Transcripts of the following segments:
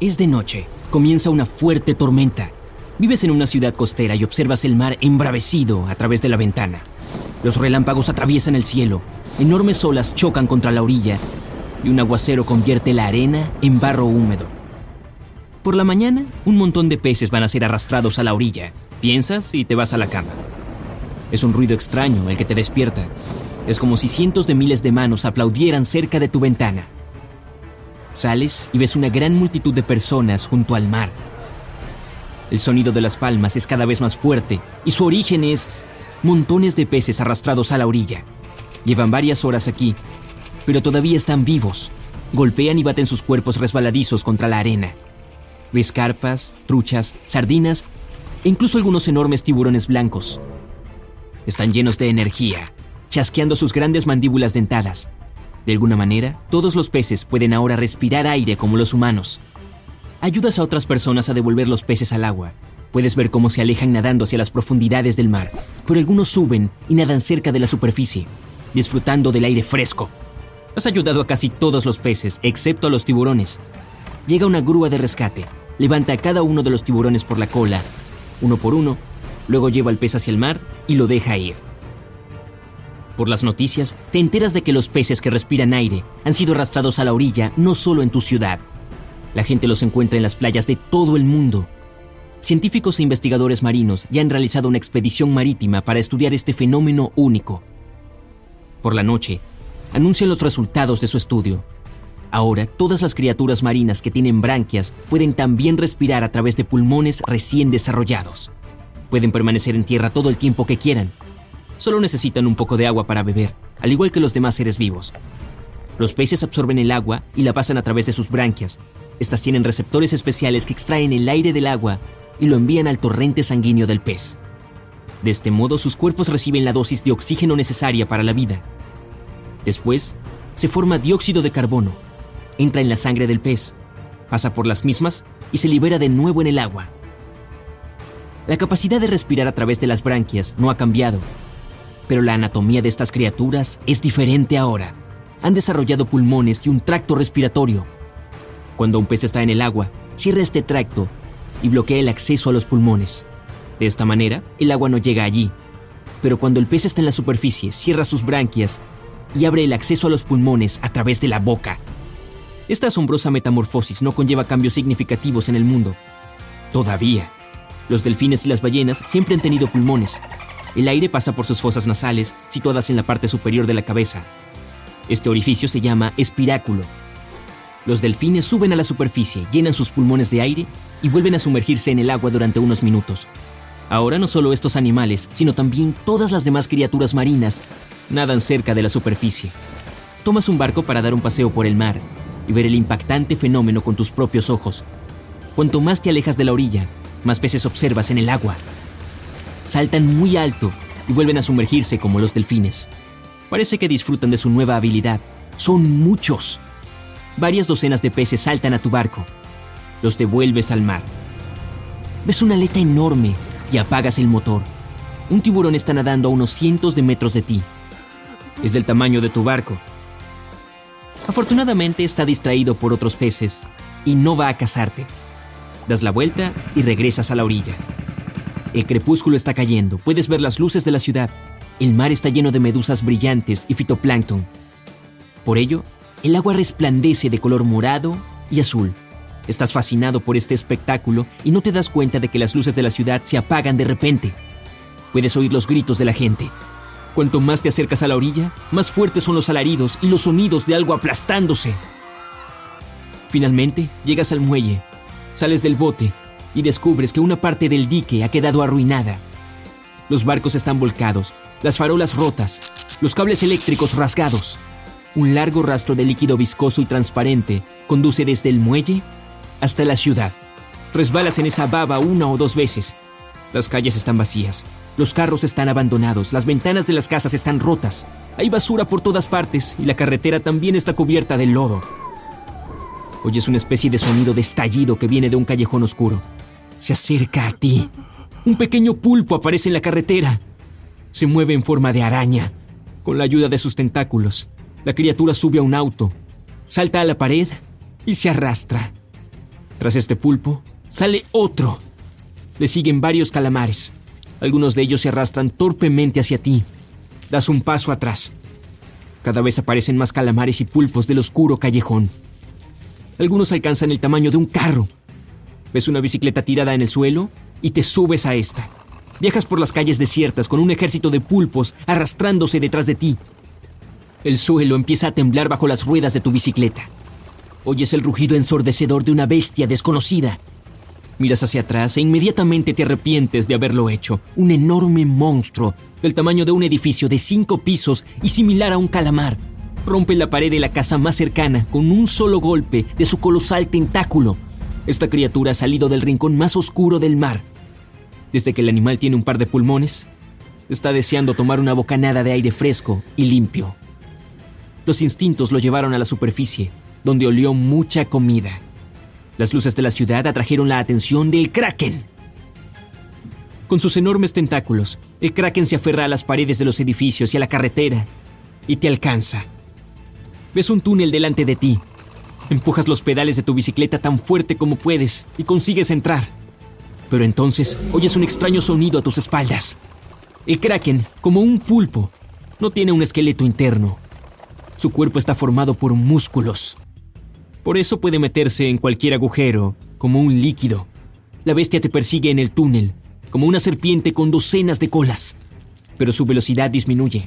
Es de noche. Comienza una fuerte tormenta. Vives en una ciudad costera y observas el mar embravecido a través de la ventana. Los relámpagos atraviesan el cielo, enormes olas chocan contra la orilla y un aguacero convierte la arena en barro húmedo. Por la mañana, un montón de peces van a ser arrastrados a la orilla. Piensas y te vas a la cama. Es un ruido extraño el que te despierta. Es como si cientos de miles de manos aplaudieran cerca de tu ventana. Sales y ves una gran multitud de personas junto al mar. El sonido de las palmas es cada vez más fuerte y su origen es montones de peces arrastrados a la orilla. Llevan varias horas aquí, pero todavía están vivos. Golpean y baten sus cuerpos resbaladizos contra la arena. Ves carpas, truchas, sardinas e incluso algunos enormes tiburones blancos. Están llenos de energía, chasqueando sus grandes mandíbulas dentadas. De alguna manera, todos los peces pueden ahora respirar aire como los humanos. Ayudas a otras personas a devolver los peces al agua. Puedes ver cómo se alejan nadando hacia las profundidades del mar, pero algunos suben y nadan cerca de la superficie, disfrutando del aire fresco. Has ayudado a casi todos los peces, excepto a los tiburones. Llega una grúa de rescate, levanta a cada uno de los tiburones por la cola, uno por uno, luego lleva al pez hacia el mar y lo deja ir. Por las noticias, te enteras de que los peces que respiran aire han sido arrastrados a la orilla no solo en tu ciudad, la gente los encuentra en las playas de todo el mundo. Científicos e investigadores marinos ya han realizado una expedición marítima para estudiar este fenómeno único. Por la noche, anuncian los resultados de su estudio. Ahora, todas las criaturas marinas que tienen branquias pueden también respirar a través de pulmones recién desarrollados. Pueden permanecer en tierra todo el tiempo que quieran. Solo necesitan un poco de agua para beber, al igual que los demás seres vivos. Los peces absorben el agua y la pasan a través de sus branquias, estas tienen receptores especiales que extraen el aire del agua y lo envían al torrente sanguíneo del pez. De este modo, sus cuerpos reciben la dosis de oxígeno necesaria para la vida. Después, se forma dióxido de carbono, entra en la sangre del pez, pasa por las mismas y se libera de nuevo en el agua. La capacidad de respirar a través de las branquias no ha cambiado, pero la anatomía de estas criaturas es diferente ahora. Han desarrollado pulmones y un tracto respiratorio cuando un pez está en el agua, cierra este tracto y bloquea el acceso a los pulmones. De esta manera, el agua no llega allí. Pero cuando el pez está en la superficie, cierra sus branquias y abre el acceso a los pulmones a través de la boca. Esta asombrosa metamorfosis no conlleva cambios significativos en el mundo. Todavía. Los delfines y las ballenas siempre han tenido pulmones. El aire pasa por sus fosas nasales, situadas en la parte superior de la cabeza. Este orificio se llama espiráculo los delfines suben a la superficie, llenan sus pulmones de aire y vuelven a sumergirse en el agua durante unos minutos. Ahora no solo estos animales, sino también todas las demás criaturas marinas nadan cerca de la superficie. Tomas un barco para dar un paseo por el mar y ver el impactante fenómeno con tus propios ojos. Cuanto más te alejas de la orilla, más peces observas en el agua. Saltan muy alto y vuelven a sumergirse como los delfines. Parece que disfrutan de su nueva habilidad. Son muchos varias docenas de peces saltan a tu barco. Los devuelves al mar. Ves una aleta enorme y apagas el motor. Un tiburón está nadando a unos cientos de metros de ti. Es del tamaño de tu barco. Afortunadamente está distraído por otros peces y no va a cazarte. Das la vuelta y regresas a la orilla. El crepúsculo está cayendo, puedes ver las luces de la ciudad. El mar está lleno de medusas brillantes y fitoplancton. Por ello, el agua resplandece de color morado y azul. Estás fascinado por este espectáculo y no te das cuenta de que las luces de la ciudad se apagan de repente. Puedes oír los gritos de la gente. Cuanto más te acercas a la orilla, más fuertes son los alaridos y los sonidos de algo aplastándose. Finalmente, llegas al muelle, sales del bote y descubres que una parte del dique ha quedado arruinada. Los barcos están volcados, las farolas rotas, los cables eléctricos rasgados. Un largo rastro de líquido viscoso y transparente conduce desde el muelle hasta la ciudad. Resbalas en esa baba una o dos veces. Las calles están vacías, los carros están abandonados, las ventanas de las casas están rotas, hay basura por todas partes y la carretera también está cubierta de lodo. Oyes una especie de sonido de estallido que viene de un callejón oscuro. Se acerca a ti. Un pequeño pulpo aparece en la carretera. Se mueve en forma de araña, con la ayuda de sus tentáculos. La criatura sube a un auto, salta a la pared y se arrastra. Tras este pulpo, sale otro. Le siguen varios calamares. Algunos de ellos se arrastran torpemente hacia ti. Das un paso atrás. Cada vez aparecen más calamares y pulpos del oscuro callejón. Algunos alcanzan el tamaño de un carro. Ves una bicicleta tirada en el suelo y te subes a esta. Viajas por las calles desiertas con un ejército de pulpos arrastrándose detrás de ti. El suelo empieza a temblar bajo las ruedas de tu bicicleta. Oyes el rugido ensordecedor de una bestia desconocida. Miras hacia atrás e inmediatamente te arrepientes de haberlo hecho. Un enorme monstruo, del tamaño de un edificio de cinco pisos y similar a un calamar, rompe la pared de la casa más cercana con un solo golpe de su colosal tentáculo. Esta criatura ha salido del rincón más oscuro del mar. Desde que el animal tiene un par de pulmones, está deseando tomar una bocanada de aire fresco y limpio. Los instintos lo llevaron a la superficie donde olió mucha comida. Las luces de la ciudad atrajeron la atención del kraken. Con sus enormes tentáculos, el kraken se aferra a las paredes de los edificios y a la carretera y te alcanza. Ves un túnel delante de ti. Empujas los pedales de tu bicicleta tan fuerte como puedes y consigues entrar. Pero entonces oyes un extraño sonido a tus espaldas. El kraken, como un pulpo, no tiene un esqueleto interno. Su cuerpo está formado por músculos. Por eso puede meterse en cualquier agujero, como un líquido. La bestia te persigue en el túnel, como una serpiente con docenas de colas, pero su velocidad disminuye.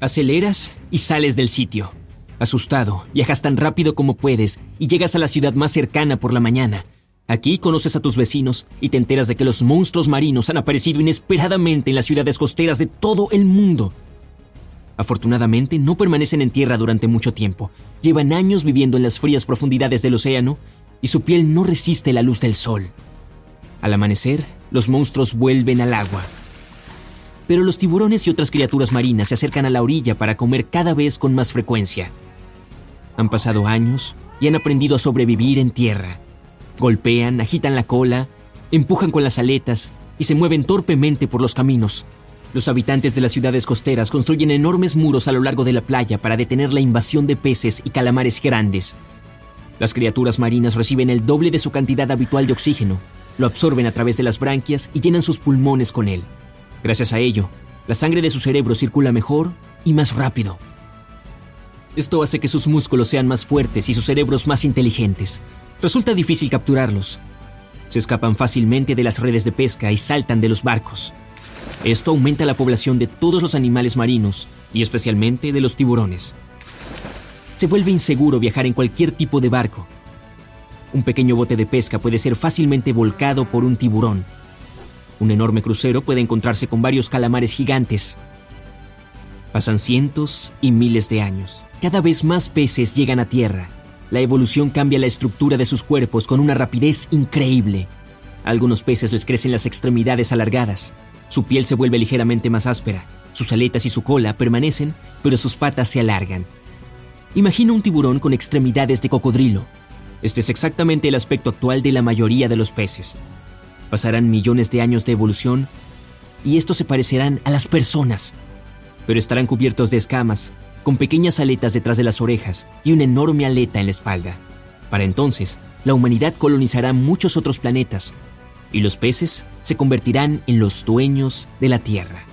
Aceleras y sales del sitio. Asustado, viajas tan rápido como puedes y llegas a la ciudad más cercana por la mañana. Aquí conoces a tus vecinos y te enteras de que los monstruos marinos han aparecido inesperadamente en las ciudades costeras de todo el mundo. Afortunadamente no permanecen en tierra durante mucho tiempo. Llevan años viviendo en las frías profundidades del océano y su piel no resiste la luz del sol. Al amanecer, los monstruos vuelven al agua. Pero los tiburones y otras criaturas marinas se acercan a la orilla para comer cada vez con más frecuencia. Han pasado años y han aprendido a sobrevivir en tierra. Golpean, agitan la cola, empujan con las aletas y se mueven torpemente por los caminos, los habitantes de las ciudades costeras construyen enormes muros a lo largo de la playa para detener la invasión de peces y calamares grandes. Las criaturas marinas reciben el doble de su cantidad habitual de oxígeno, lo absorben a través de las branquias y llenan sus pulmones con él. Gracias a ello, la sangre de su cerebro circula mejor y más rápido. Esto hace que sus músculos sean más fuertes y sus cerebros más inteligentes. Resulta difícil capturarlos. Se escapan fácilmente de las redes de pesca y saltan de los barcos. Esto aumenta la población de todos los animales marinos y especialmente de los tiburones. Se vuelve inseguro viajar en cualquier tipo de barco. Un pequeño bote de pesca puede ser fácilmente volcado por un tiburón. Un enorme crucero puede encontrarse con varios calamares gigantes. Pasan cientos y miles de años. Cada vez más peces llegan a tierra. La evolución cambia la estructura de sus cuerpos con una rapidez increíble. Algunos peces les crecen las extremidades alargadas, su piel se vuelve ligeramente más áspera, sus aletas y su cola permanecen, pero sus patas se alargan. Imagina un tiburón con extremidades de cocodrilo. Este es exactamente el aspecto actual de la mayoría de los peces. Pasarán millones de años de evolución y estos se parecerán a las personas, pero estarán cubiertos de escamas, con pequeñas aletas detrás de las orejas y una enorme aleta en la espalda. Para entonces, la humanidad colonizará muchos otros planetas, y los peces se convertirán en los dueños de la tierra.